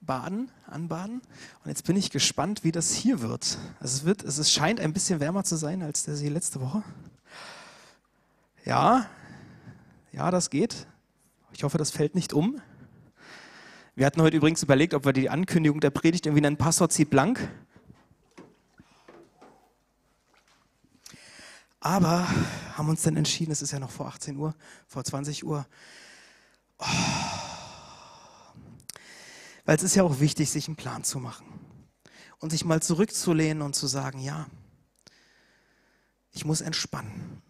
baden, anbaden. Und jetzt bin ich gespannt, wie das hier wird. Also es, wird, es scheint ein bisschen wärmer zu sein als der See letzte Woche. Ja, ja, das geht. Ich hoffe, das fällt nicht um. Wir hatten heute übrigens überlegt, ob wir die Ankündigung der Predigt irgendwie nennen, Pastor zieht blank. Aber haben uns dann entschieden, es ist ja noch vor 18 Uhr, vor 20 Uhr. Oh. Weil es ist ja auch wichtig, sich einen Plan zu machen und sich mal zurückzulehnen und zu sagen, ja, ich muss entspannen.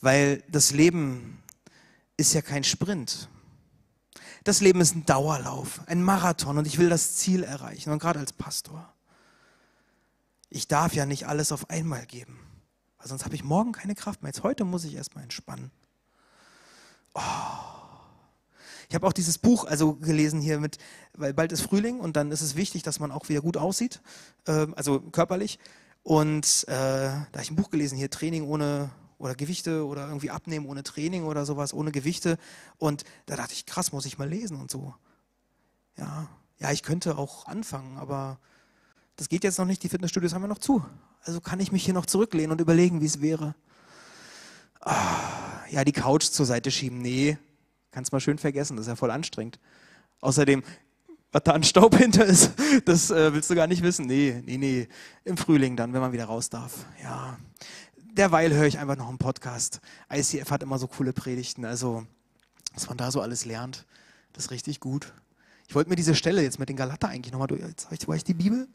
Weil das Leben ist ja kein Sprint. Das Leben ist ein Dauerlauf, ein Marathon und ich will das Ziel erreichen. Und gerade als Pastor, ich darf ja nicht alles auf einmal geben, weil sonst habe ich morgen keine Kraft mehr. Jetzt heute muss ich erstmal entspannen. Oh. Ich habe auch dieses Buch also gelesen hier mit, weil bald ist Frühling und dann ist es wichtig, dass man auch wieder gut aussieht, äh, also körperlich. Und äh, da habe ich ein Buch gelesen hier, Training ohne oder Gewichte oder irgendwie abnehmen ohne Training oder sowas, ohne Gewichte. Und da dachte ich, krass, muss ich mal lesen und so. Ja, ja, ich könnte auch anfangen, aber das geht jetzt noch nicht, die Fitnessstudios haben ja noch zu. Also kann ich mich hier noch zurücklehnen und überlegen, wie es wäre. Ah, ja, die Couch zur Seite schieben, nee, kannst mal schön vergessen, das ist ja voll anstrengend. Außerdem, was da an Staub hinter ist, das äh, willst du gar nicht wissen. Nee, nee, nee, im Frühling dann, wenn man wieder raus darf. Ja, derweil höre ich einfach noch einen Podcast. ICF hat immer so coole Predigten, also was man da so alles lernt, das ist richtig gut. Ich wollte mir diese Stelle jetzt mit den Galater eigentlich nochmal durch. Jetzt ich, war ich die Bibel?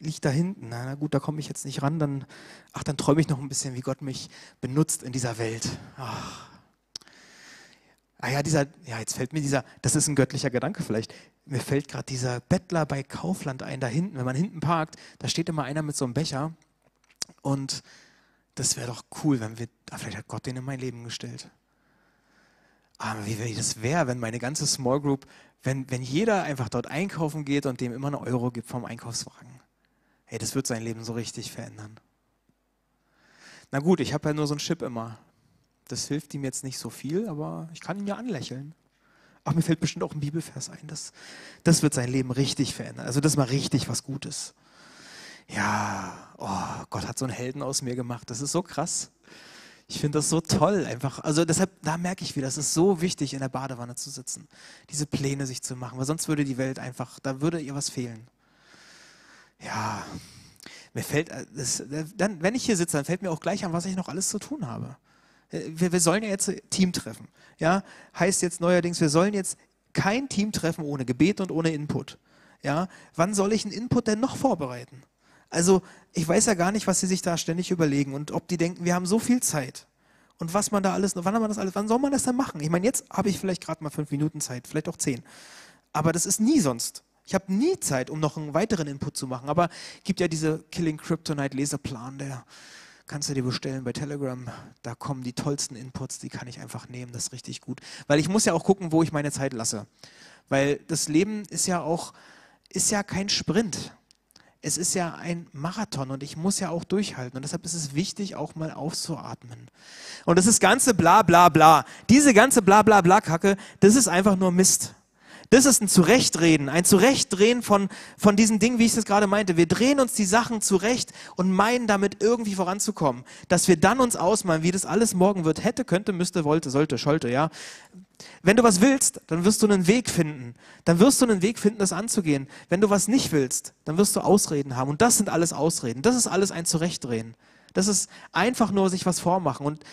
Liegt da hinten. Na, na gut, da komme ich jetzt nicht ran. Dann, ach, dann träume ich noch ein bisschen, wie Gott mich benutzt in dieser Welt. Ach. Ah ja, dieser, ja, jetzt fällt mir dieser, das ist ein göttlicher Gedanke vielleicht. Mir fällt gerade dieser Bettler bei Kaufland ein, da hinten, wenn man hinten parkt, da steht immer einer mit so einem Becher und das wäre doch cool, wenn wir, ah, vielleicht hat Gott den in mein Leben gestellt. Aber wie, das wäre, wenn meine ganze Small Group, wenn, wenn jeder einfach dort einkaufen geht und dem immer eine Euro gibt vom Einkaufswagen. Hey, das wird sein Leben so richtig verändern. Na gut, ich habe ja nur so einen Chip immer. Das hilft ihm jetzt nicht so viel, aber ich kann ihn ja anlächeln. Ach, mir fällt bestimmt auch ein Bibelvers ein. Das, das wird sein Leben richtig verändern. Also das ist mal richtig was Gutes ja, oh, Gott hat so einen Helden aus mir gemacht. Das ist so krass. Ich finde das so toll einfach. Also deshalb, da merke ich wieder, es ist so wichtig, in der Badewanne zu sitzen, diese Pläne sich zu machen, weil sonst würde die Welt einfach, da würde ihr was fehlen. Ja, mir fällt, äh, das, dann, wenn ich hier sitze, dann fällt mir auch gleich an, was ich noch alles zu tun habe. Äh, wir, wir sollen ja jetzt Team treffen. Ja, heißt jetzt neuerdings, wir sollen jetzt kein Team treffen ohne Gebet und ohne Input. Ja, wann soll ich einen Input denn noch vorbereiten? Also ich weiß ja gar nicht, was sie sich da ständig überlegen und ob die denken, wir haben so viel Zeit. Und was man da alles, wann man das alles, wann soll man das dann machen? Ich meine, jetzt habe ich vielleicht gerade mal fünf Minuten Zeit, vielleicht auch zehn. Aber das ist nie sonst. Ich habe nie Zeit, um noch einen weiteren Input zu machen. Aber gibt ja diese Killing Kryptonite Leseplan, der kannst du dir bestellen bei Telegram. Da kommen die tollsten Inputs, die kann ich einfach nehmen. Das ist richtig gut. Weil ich muss ja auch gucken, wo ich meine Zeit lasse. Weil das Leben ist ja auch, ist ja kein Sprint es ist ja ein Marathon und ich muss ja auch durchhalten. Und deshalb ist es wichtig, auch mal aufzuatmen. Und das ist ganze bla bla bla. Diese ganze bla bla bla Kacke, das ist einfach nur Mist. Das ist ein Zurechtreden, ein Zurechtdrehen von, von diesen Dingen, wie ich das gerade meinte. Wir drehen uns die Sachen zurecht und meinen damit irgendwie voranzukommen. Dass wir dann uns ausmalen, wie das alles morgen wird. Hätte, könnte, müsste, wollte, sollte, schollte, ja. Wenn du was willst, dann wirst du einen Weg finden. Dann wirst du einen Weg finden, das anzugehen. Wenn du was nicht willst, dann wirst du Ausreden haben. Und das sind alles Ausreden. Das ist alles ein Zurechtdrehen. Das ist einfach nur sich was vormachen. Und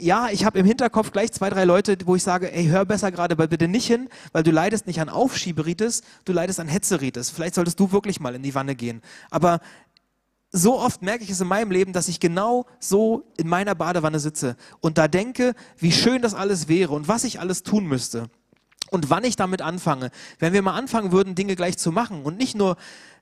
ja, ich habe im Hinterkopf gleich zwei, drei Leute, wo ich sage, ey, hör besser gerade bitte nicht hin, weil du leidest nicht an Aufschieberitis, du leidest an Hetzeritis. Vielleicht solltest du wirklich mal in die Wanne gehen. Aber so oft merke ich es in meinem Leben, dass ich genau so in meiner Badewanne sitze und da denke, wie schön das alles wäre und was ich alles tun müsste und wann ich damit anfange. Wenn wir mal anfangen würden, Dinge gleich zu machen und nicht nur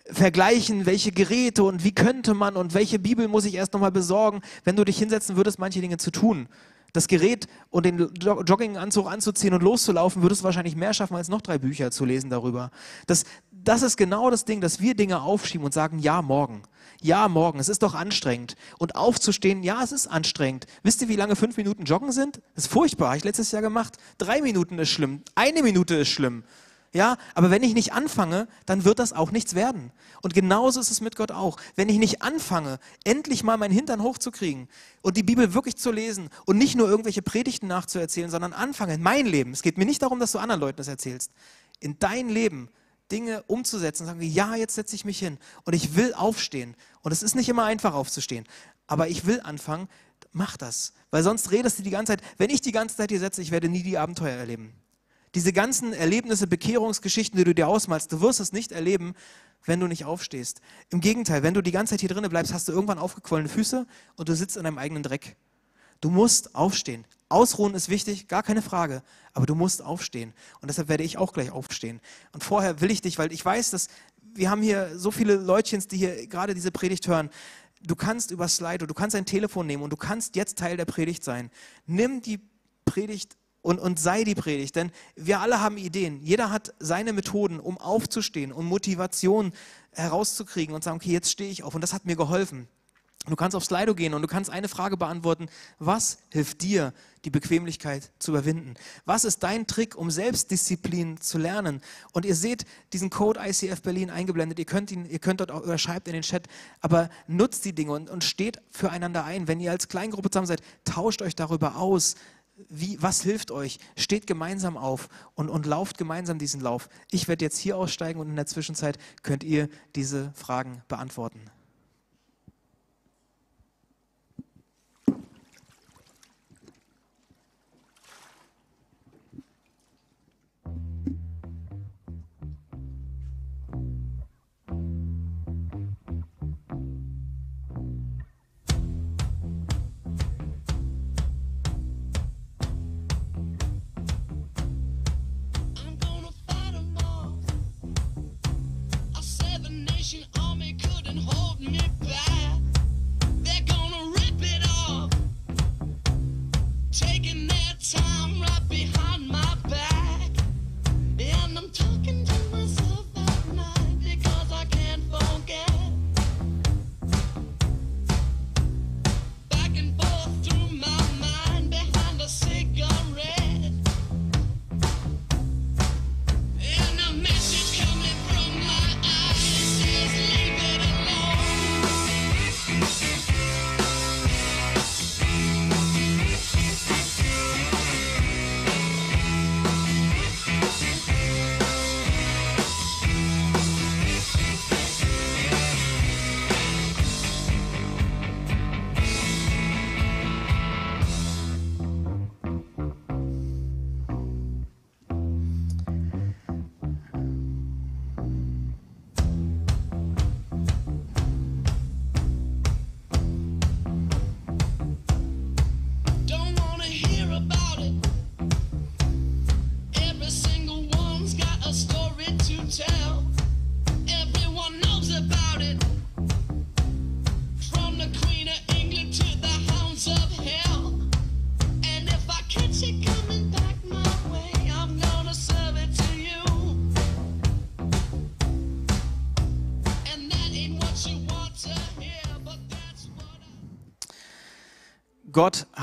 vergleichen, welche Geräte und wie könnte man und welche Bibel muss ich erst nochmal besorgen, wenn du dich hinsetzen würdest, manche Dinge zu tun. Das Gerät und den Jogginganzug anzuziehen und loszulaufen, würdest du wahrscheinlich mehr schaffen, als noch drei Bücher zu lesen darüber. Das, das ist genau das Ding, dass wir Dinge aufschieben und sagen, ja, morgen. Ja, morgen. Es ist doch anstrengend. Und aufzustehen, ja, es ist anstrengend. Wisst ihr, wie lange fünf Minuten joggen sind? Das ist furchtbar. Habe ich letztes Jahr gemacht. Drei Minuten ist schlimm. Eine Minute ist schlimm. Ja, aber wenn ich nicht anfange, dann wird das auch nichts werden. Und genauso ist es mit Gott auch. Wenn ich nicht anfange, endlich mal meinen Hintern hochzukriegen und die Bibel wirklich zu lesen und nicht nur irgendwelche Predigten nachzuerzählen, sondern anfange in mein Leben. Es geht mir nicht darum, dass du anderen Leuten das erzählst. In dein Leben Dinge umzusetzen, sagen wir, ja, jetzt setze ich mich hin und ich will aufstehen. Und es ist nicht immer einfach aufzustehen, aber ich will anfangen, mach das. Weil sonst redest du die ganze Zeit, wenn ich die ganze Zeit hier setze, ich werde nie die Abenteuer erleben. Diese ganzen Erlebnisse, Bekehrungsgeschichten, die du dir ausmalst, du wirst es nicht erleben, wenn du nicht aufstehst. Im Gegenteil, wenn du die ganze Zeit hier drinnen bleibst, hast du irgendwann aufgequollene Füße und du sitzt in deinem eigenen Dreck. Du musst aufstehen. Ausruhen ist wichtig, gar keine Frage, aber du musst aufstehen. Und deshalb werde ich auch gleich aufstehen. Und vorher will ich dich, weil ich weiß, dass wir haben hier so viele Leutchens, die hier gerade diese Predigt hören. Du kannst über Slido, du kannst ein Telefon nehmen und du kannst jetzt Teil der Predigt sein. Nimm die Predigt und, und sei die Predigt. Denn wir alle haben Ideen. Jeder hat seine Methoden, um aufzustehen und Motivation herauszukriegen und sagen, okay, jetzt stehe ich auf. Und das hat mir geholfen. Du kannst auf Slido gehen und du kannst eine Frage beantworten. Was hilft dir, die Bequemlichkeit zu überwinden? Was ist dein Trick, um Selbstdisziplin zu lernen? Und ihr seht diesen Code ICF Berlin eingeblendet. Ihr könnt ihn, ihr könnt dort auch, oder schreibt in den Chat, aber nutzt die Dinge und, und steht füreinander ein. Wenn ihr als Kleingruppe zusammen seid, tauscht euch darüber aus wie, was hilft euch? Steht gemeinsam auf und, und lauft gemeinsam diesen Lauf. Ich werde jetzt hier aussteigen und in der Zwischenzeit könnt ihr diese Fragen beantworten. Gott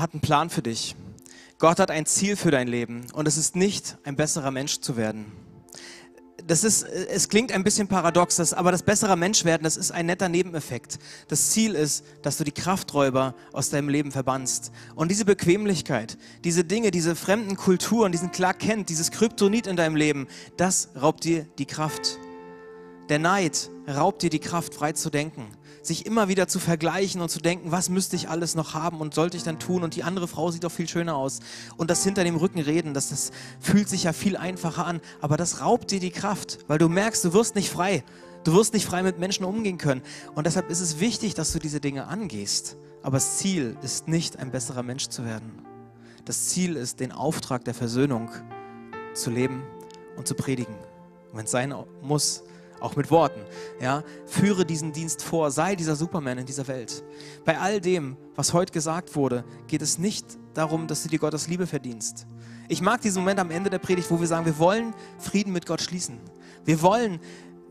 hat einen Plan für dich. Gott hat ein Ziel für dein Leben und es ist nicht, ein besserer Mensch zu werden. Das ist, es klingt ein bisschen paradox, das, aber das bessere Mensch werden, das ist ein netter Nebeneffekt. Das Ziel ist, dass du die Krafträuber aus deinem Leben verbannst. Und diese Bequemlichkeit, diese Dinge, diese fremden Kulturen, diesen Clark Kent, dieses Kryptonit in deinem Leben, das raubt dir die Kraft. Der Neid raubt dir die Kraft, frei zu denken sich immer wieder zu vergleichen und zu denken, was müsste ich alles noch haben und sollte ich dann tun und die andere Frau sieht doch viel schöner aus. Und das hinter dem Rücken reden, das, das fühlt sich ja viel einfacher an, aber das raubt dir die Kraft, weil du merkst, du wirst nicht frei. Du wirst nicht frei mit Menschen umgehen können. Und deshalb ist es wichtig, dass du diese Dinge angehst. Aber das Ziel ist nicht, ein besserer Mensch zu werden. Das Ziel ist, den Auftrag der Versöhnung zu leben und zu predigen. Und wenn es sein muss, auch mit Worten. Ja, führe diesen Dienst vor, sei dieser Superman in dieser Welt. Bei all dem, was heute gesagt wurde, geht es nicht darum, dass du dir Gottes Liebe verdienst. Ich mag diesen Moment am Ende der Predigt, wo wir sagen, wir wollen Frieden mit Gott schließen. Wir wollen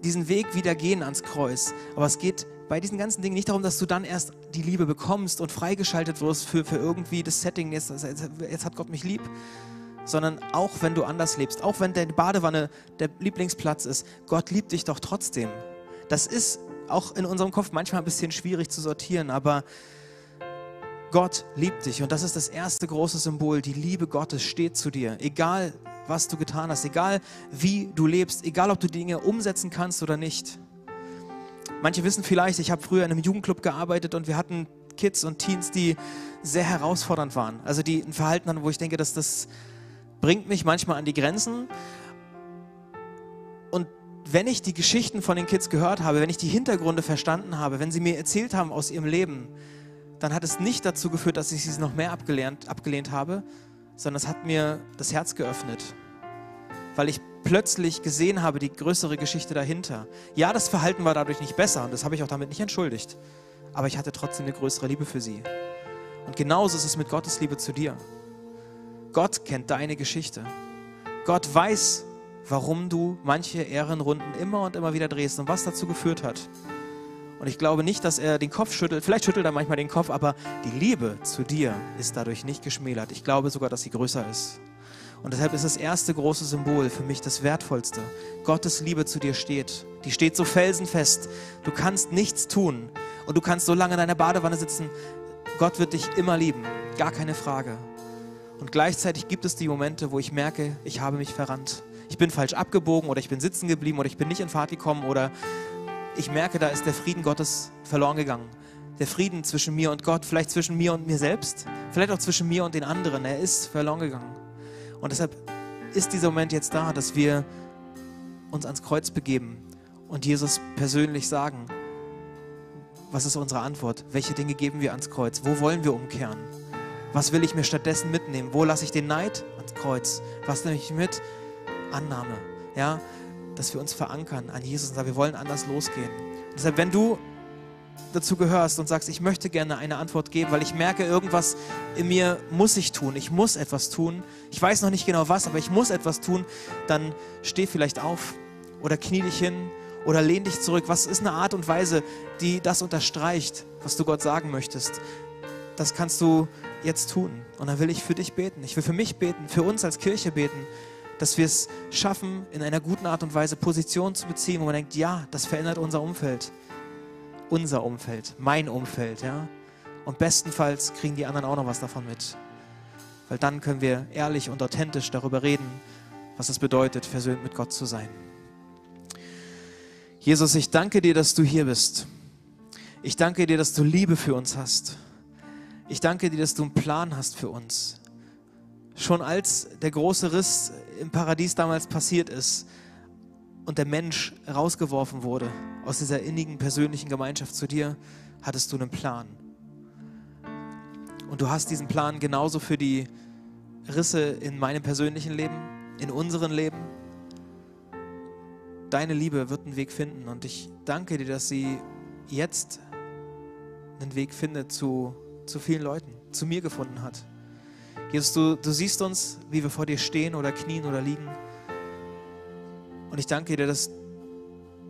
diesen Weg wieder gehen ans Kreuz. Aber es geht bei diesen ganzen Dingen nicht darum, dass du dann erst die Liebe bekommst und freigeschaltet wirst für, für irgendwie das Setting, jetzt, jetzt hat Gott mich lieb, sondern auch wenn du anders lebst, auch wenn deine Badewanne der Lieblingsplatz ist, Gott liebt dich doch trotzdem. Das ist auch in unserem Kopf manchmal ein bisschen schwierig zu sortieren, aber Gott liebt dich und das ist das erste große Symbol. Die Liebe Gottes steht zu dir, egal was du getan hast, egal wie du lebst, egal ob du Dinge umsetzen kannst oder nicht. Manche wissen vielleicht, ich habe früher in einem Jugendclub gearbeitet und wir hatten Kids und Teens, die sehr herausfordernd waren. Also die ein Verhalten hatten, wo ich denke, dass das bringt mich manchmal an die Grenzen. Und wenn ich die Geschichten von den Kids gehört habe, wenn ich die Hintergründe verstanden habe, wenn sie mir erzählt haben aus ihrem Leben, dann hat es nicht dazu geführt, dass ich sie noch mehr abgelehnt, abgelehnt habe, sondern es hat mir das Herz geöffnet, weil ich plötzlich gesehen habe, die größere Geschichte dahinter. Ja, das Verhalten war dadurch nicht besser und das habe ich auch damit nicht entschuldigt, aber ich hatte trotzdem eine größere Liebe für sie. Und genauso ist es mit Gottes Liebe zu dir. Gott kennt deine Geschichte. Gott weiß, warum du manche Ehrenrunden immer und immer wieder drehst und was dazu geführt hat. Und ich glaube nicht, dass er den Kopf schüttelt. Vielleicht schüttelt er manchmal den Kopf, aber die Liebe zu dir ist dadurch nicht geschmälert. Ich glaube sogar, dass sie größer ist. Und deshalb ist das erste große Symbol für mich das wertvollste. Gottes Liebe zu dir steht. Die steht so felsenfest. Du kannst nichts tun und du kannst so lange in deiner Badewanne sitzen. Gott wird dich immer lieben. Gar keine Frage. Und gleichzeitig gibt es die Momente, wo ich merke, ich habe mich verrannt. Ich bin falsch abgebogen oder ich bin sitzen geblieben oder ich bin nicht in Fahrt gekommen oder ich merke, da ist der Frieden Gottes verloren gegangen. Der Frieden zwischen mir und Gott, vielleicht zwischen mir und mir selbst, vielleicht auch zwischen mir und den anderen, er ist verloren gegangen. Und deshalb ist dieser Moment jetzt da, dass wir uns ans Kreuz begeben und Jesus persönlich sagen, was ist unsere Antwort? Welche Dinge geben wir ans Kreuz? Wo wollen wir umkehren? Was will ich mir stattdessen mitnehmen? Wo lasse ich den Neid ans Kreuz? Was nehme ich mit? Annahme. Ja, dass wir uns verankern an Jesus und sagen, wir wollen anders losgehen. Deshalb, wenn du dazu gehörst und sagst, ich möchte gerne eine Antwort geben, weil ich merke, irgendwas in mir muss ich tun, ich muss etwas tun. Ich weiß noch nicht genau was, aber ich muss etwas tun, dann steh vielleicht auf oder knie dich hin oder lehn dich zurück. Was ist eine Art und Weise, die das unterstreicht, was du Gott sagen möchtest? Das kannst du jetzt tun. Und dann will ich für dich beten. Ich will für mich beten, für uns als Kirche beten, dass wir es schaffen, in einer guten Art und Weise Positionen zu beziehen, wo man denkt, ja, das verändert unser Umfeld. Unser Umfeld, mein Umfeld, ja. Und bestenfalls kriegen die anderen auch noch was davon mit. Weil dann können wir ehrlich und authentisch darüber reden, was es bedeutet, versöhnt mit Gott zu sein. Jesus, ich danke dir, dass du hier bist. Ich danke dir, dass du Liebe für uns hast. Ich danke dir, dass du einen Plan hast für uns. Schon als der große Riss im Paradies damals passiert ist und der Mensch rausgeworfen wurde aus dieser innigen persönlichen Gemeinschaft zu dir, hattest du einen Plan. Und du hast diesen Plan genauso für die Risse in meinem persönlichen Leben, in unserem Leben. Deine Liebe wird einen Weg finden und ich danke dir, dass sie jetzt einen Weg findet zu zu vielen Leuten, zu mir gefunden hat. Jesus, du, du siehst uns, wie wir vor dir stehen oder knien oder liegen. Und ich danke dir, dass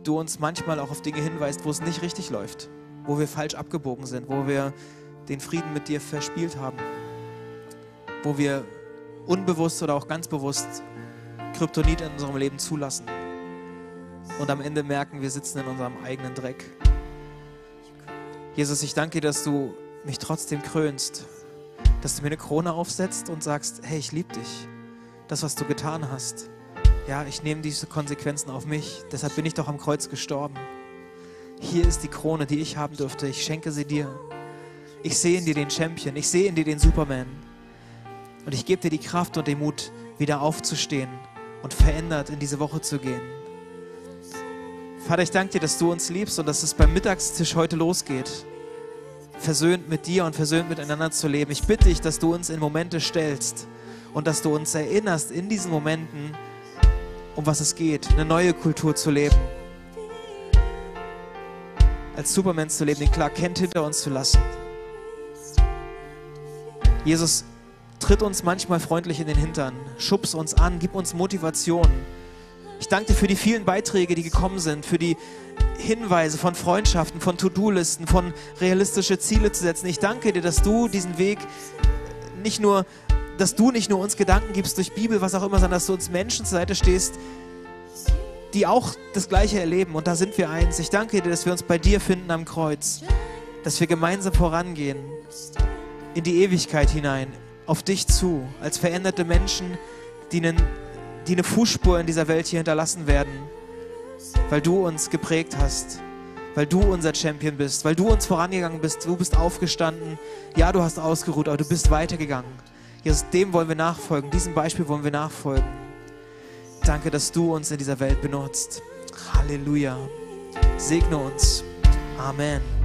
du uns manchmal auch auf Dinge hinweist, wo es nicht richtig läuft, wo wir falsch abgebogen sind, wo wir den Frieden mit dir verspielt haben, wo wir unbewusst oder auch ganz bewusst Kryptonit in unserem Leben zulassen und am Ende merken, wir sitzen in unserem eigenen Dreck. Jesus, ich danke dir, dass du mich trotzdem krönst, dass du mir eine Krone aufsetzt und sagst, hey, ich liebe dich. Das, was du getan hast. Ja, ich nehme diese Konsequenzen auf mich. Deshalb bin ich doch am Kreuz gestorben. Hier ist die Krone, die ich haben dürfte. Ich schenke sie dir. Ich sehe in dir den Champion. Ich sehe in dir den Superman. Und ich gebe dir die Kraft und den Mut, wieder aufzustehen und verändert in diese Woche zu gehen. Vater, ich danke dir, dass du uns liebst und dass es beim Mittagstisch heute losgeht versöhnt mit dir und versöhnt miteinander zu leben. Ich bitte dich, dass du uns in Momente stellst und dass du uns erinnerst in diesen Momenten, um was es geht, eine neue Kultur zu leben. Als Superman zu leben, den Clark Kent hinter uns zu lassen. Jesus, tritt uns manchmal freundlich in den Hintern, schubs uns an, gib uns Motivation. Ich danke dir für die vielen Beiträge, die gekommen sind, für die Hinweise von Freundschaften, von To-Do-Listen, von realistische Ziele zu setzen. Ich danke dir, dass du diesen Weg nicht nur, dass du nicht nur uns Gedanken gibst durch Bibel, was auch immer, sondern dass du uns Menschen zur Seite stehst, die auch das Gleiche erleben. Und da sind wir eins. Ich danke dir, dass wir uns bei dir finden am Kreuz, dass wir gemeinsam vorangehen in die Ewigkeit hinein, auf dich zu, als veränderte Menschen, die, einen, die eine Fußspur in dieser Welt hier hinterlassen werden, weil du uns geprägt hast, weil du unser Champion bist, weil du uns vorangegangen bist, du bist aufgestanden, ja, du hast ausgeruht, aber du bist weitergegangen. Jesus, dem wollen wir nachfolgen, diesem Beispiel wollen wir nachfolgen. Danke, dass du uns in dieser Welt benutzt. Halleluja. Segne uns. Amen.